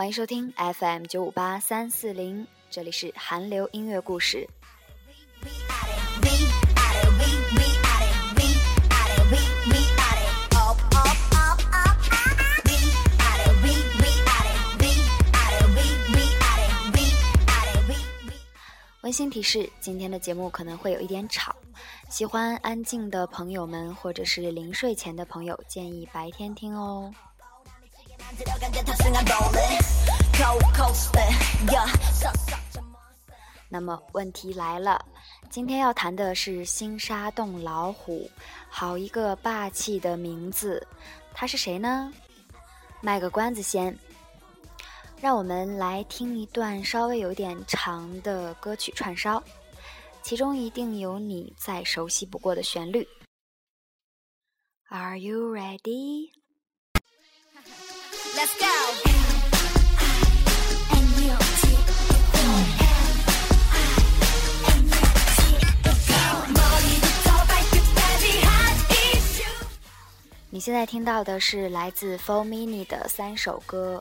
欢迎收听 FM 九五八三四零，这里是韩流音乐故事。温馨提示：今天的节目可能会有一点吵，喜欢安静的朋友们，或者是临睡前的朋友，建议白天听哦。那么问题来了，今天要谈的是新沙洞老虎，好一个霸气的名字，他是谁呢？卖个关子先。让我们来听一段稍微有点长的歌曲串烧，其中一定有你再熟悉不过的旋律。Are you ready? Let's go. 现在听到的是来自 Four Mini 的三首歌。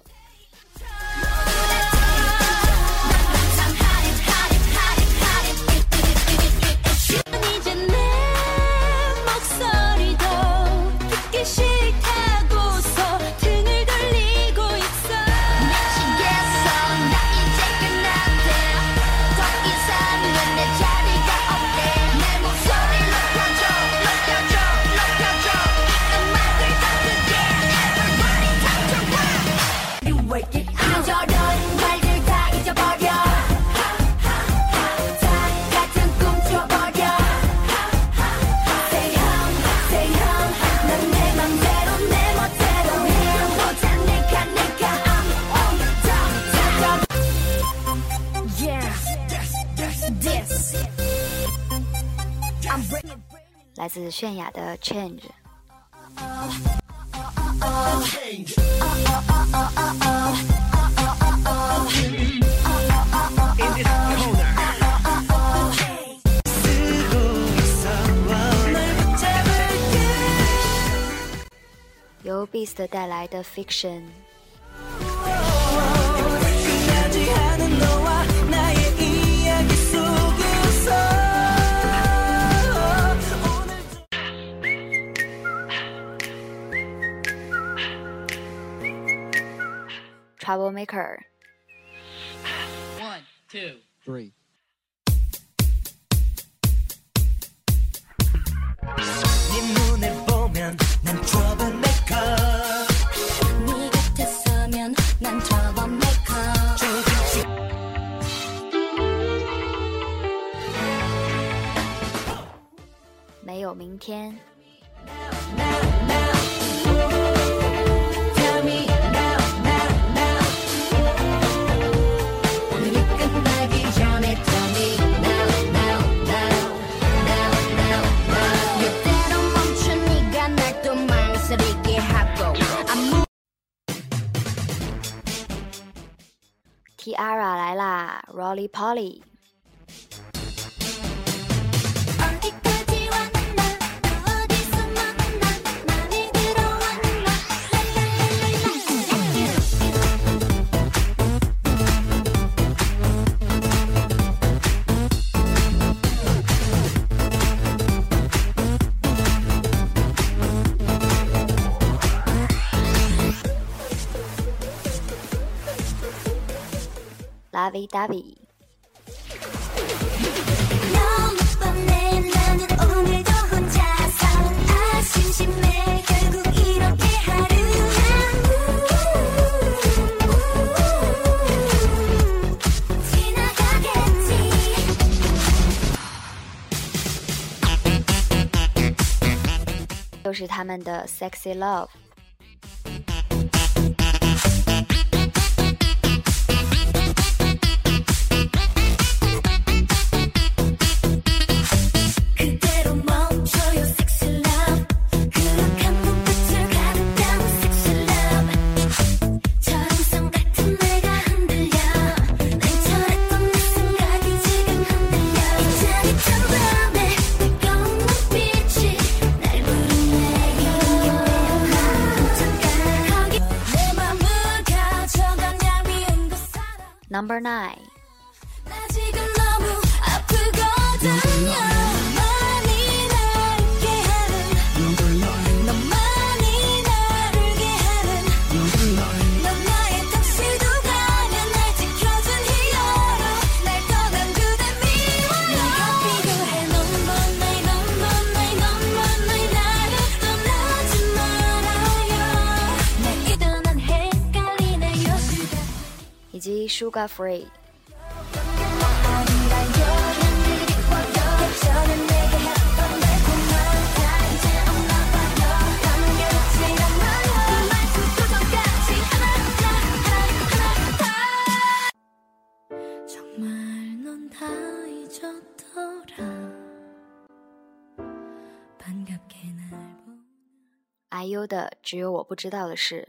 来自泫雅的 Change。由 Beast 带来的 Fiction。Troublemaker. One, two, three. Tiara 来啦，Rolly Polly。Lovey Dovey。又是他们的 Sexy Love。以及 Sugar Free。IU 的《只有我不知道的事》。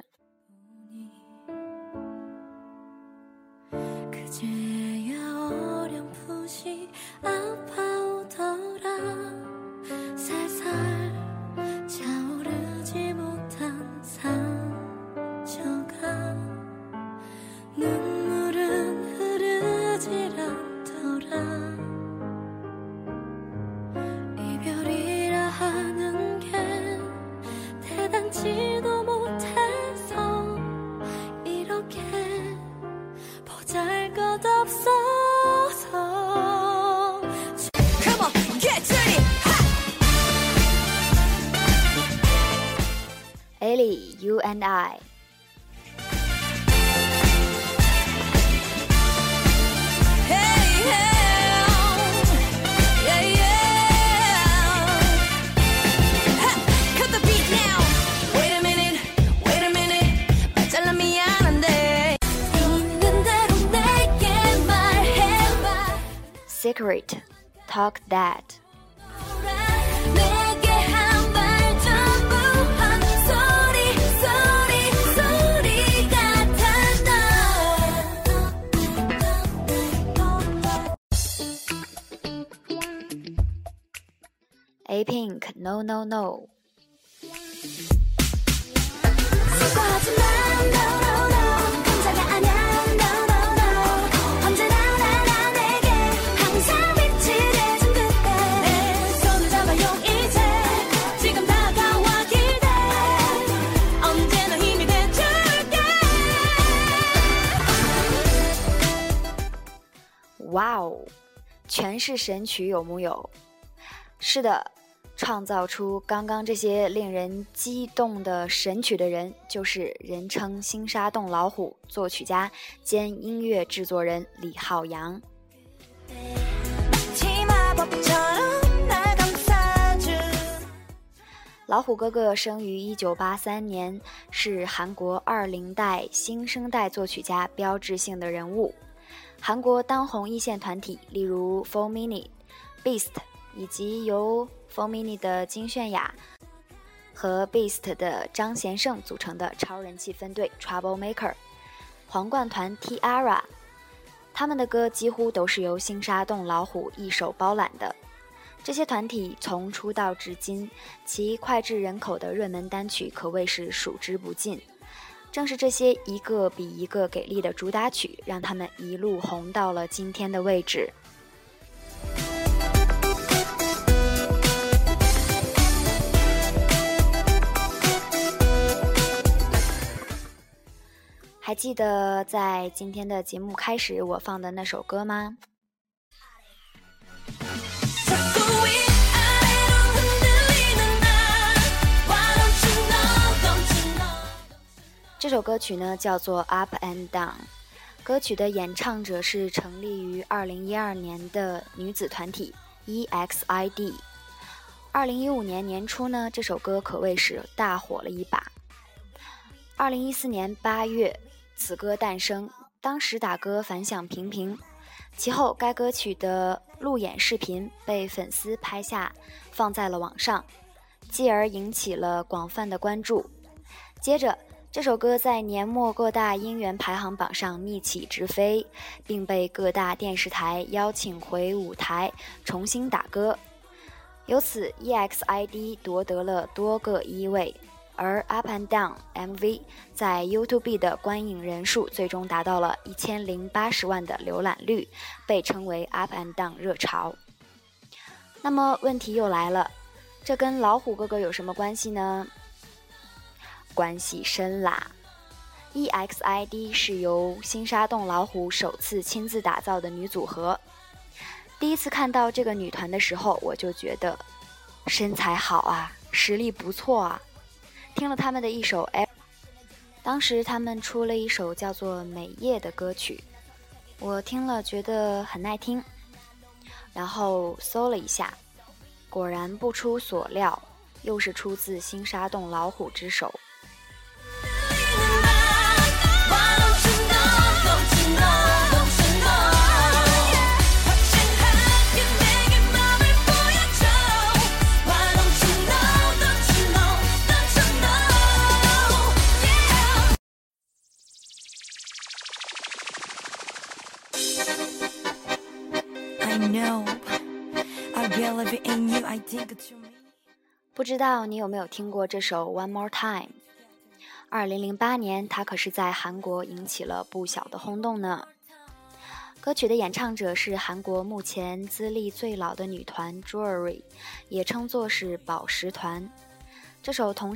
And I. Secret, talk that. A Pink, no no no. 哇哦全是神曲，有木有？是的。创造出刚刚这些令人激动的神曲的人，就是人称“星沙洞老虎”作曲家兼音乐制作人李浩洋。老虎哥哥生于一九八三年，是韩国二零代新生代作曲家标志性的人物。韩国当红一线团体，例如 Four Minute、Beast，以及由 f o r Mini 的金泫雅和 Beast 的张贤胜组成的超人气分队 Trouble Maker，皇冠团 Tiara，他们的歌几乎都是由星沙洞老虎一手包揽的。这些团体从出道至今，其脍炙人口的热门单曲可谓是数之不尽。正是这些一个比一个给力的主打曲，让他们一路红到了今天的位置。还记得在今天的节目开始我放的那首歌吗？这首歌曲呢叫做《Up and Down》，歌曲的演唱者是成立于2012年的女子团体 EXID。2015年年初呢，这首歌可谓是大火了一把。2014年8月。此歌诞生，当时打歌反响平平。其后，该歌曲的路演视频被粉丝拍下，放在了网上，继而引起了广泛的关注。接着，这首歌在年末各大音源排行榜上逆起直飞，并被各大电视台邀请回舞台重新打歌，由此 EXID 夺得了多个一位。而 Up and Down MV 在 YouTube 的观影人数最终达到了一千零八十万的浏览率，被称为 Up and Down 热潮。那么问题又来了，这跟老虎哥哥有什么关系呢？关系深啦！EXID 是由新沙洞老虎首次亲自打造的女组合。第一次看到这个女团的时候，我就觉得身材好啊，实力不错啊。听了他们的一首《哎当时他们出了一首叫做《美夜》的歌曲，我听了觉得很耐听，然后搜了一下，果然不出所料，又是出自新沙洞老虎之手。道你有没有听过这首《One More Time》？二零零八年，它可是在韩国引起了不小的轰动呢。歌曲的演唱者是韩国目前资历最老的女团 Jewelry，也称作是宝石团。这首同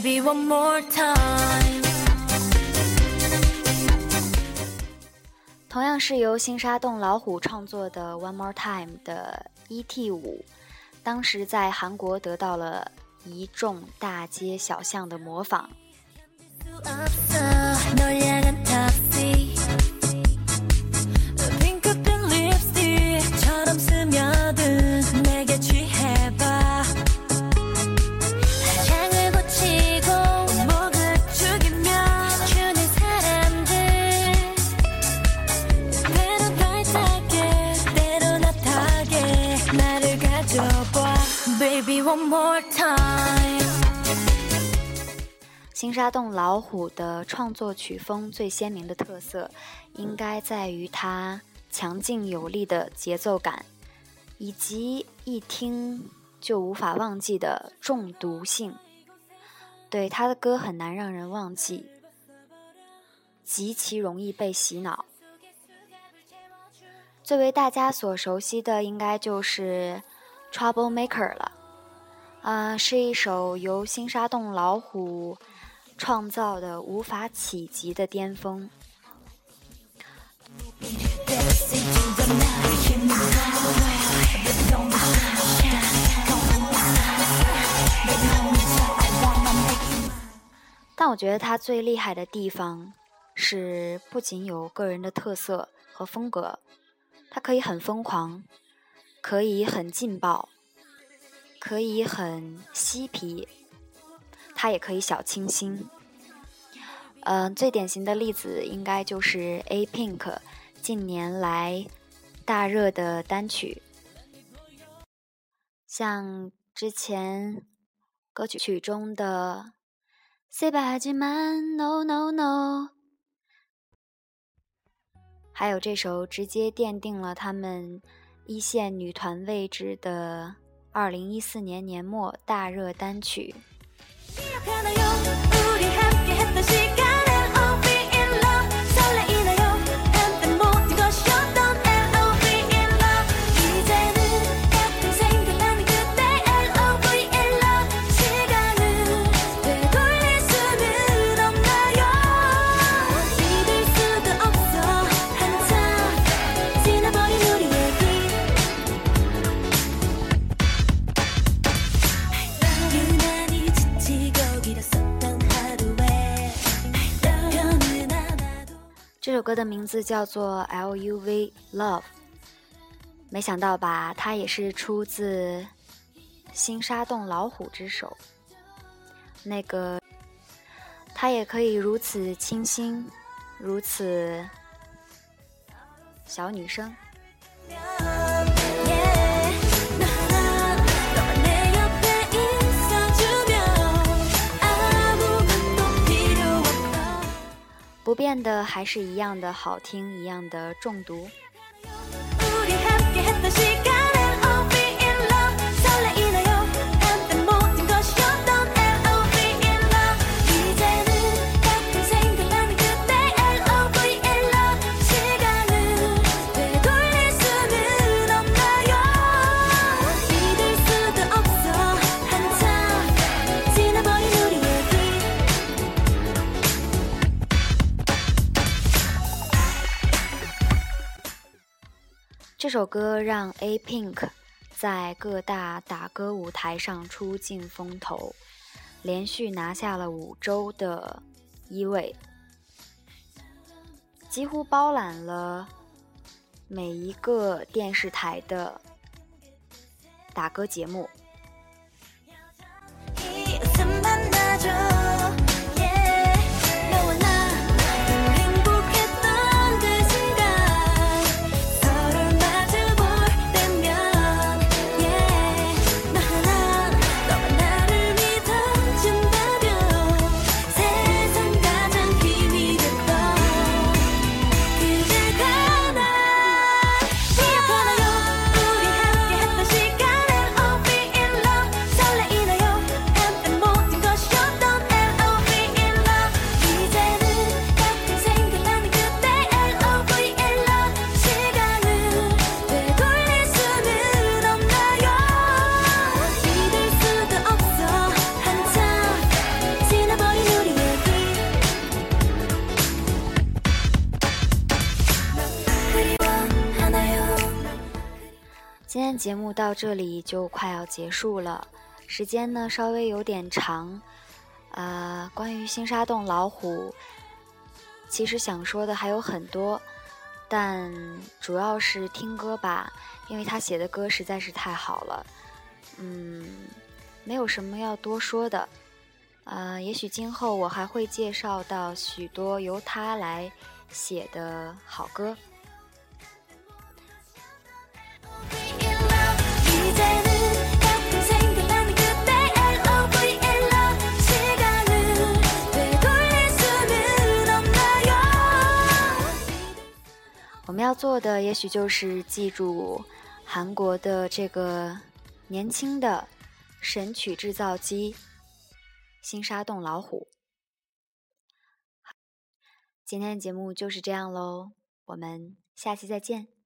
声。one more time。同样是由新沙洞老虎创作的《One More Time》的 ET 五，当时在韩国得到了一众大街小巷的模仿。沙洞老虎的创作曲风最鲜明的特色，应该在于它强劲有力的节奏感，以及一听就无法忘记的中毒性。对他的歌很难让人忘记，极其容易被洗脑。最为大家所熟悉的，应该就是《Trouble Maker》了。啊，是一首由新沙洞老虎。创造的无法企及的巅峰。但我觉得他最厉害的地方是，不仅有个人的特色和风格，他可以很疯狂，可以很劲爆，可以很嬉皮。它也可以小清新，嗯，最典型的例子应该就是 A Pink 近年来大热的单曲，像之前歌曲曲中的 Say Bye j Man No No No，还有这首直接奠定了他们一线女团位置的二零一四年年末大热单曲。Can I 这首歌的名字叫做《L.U.V. Love》，没想到吧？它也是出自新沙洞老虎之手。那个，它也可以如此清新，如此小女生。不变的还是一样的好听，一样的中毒。这首歌让 A Pink 在各大打歌舞台上出尽风头，连续拿下了五周的一位，几乎包揽了每一个电视台的打歌节目。今天节目到这里就快要结束了，时间呢稍微有点长，呃，关于星沙洞老虎，其实想说的还有很多，但主要是听歌吧，因为他写的歌实在是太好了，嗯，没有什么要多说的，呃，也许今后我还会介绍到许多由他来写的好歌。我们要做的，也许就是记住韩国的这个年轻的神曲制造机——新沙洞老虎。今天的节目就是这样喽，我们下期再见。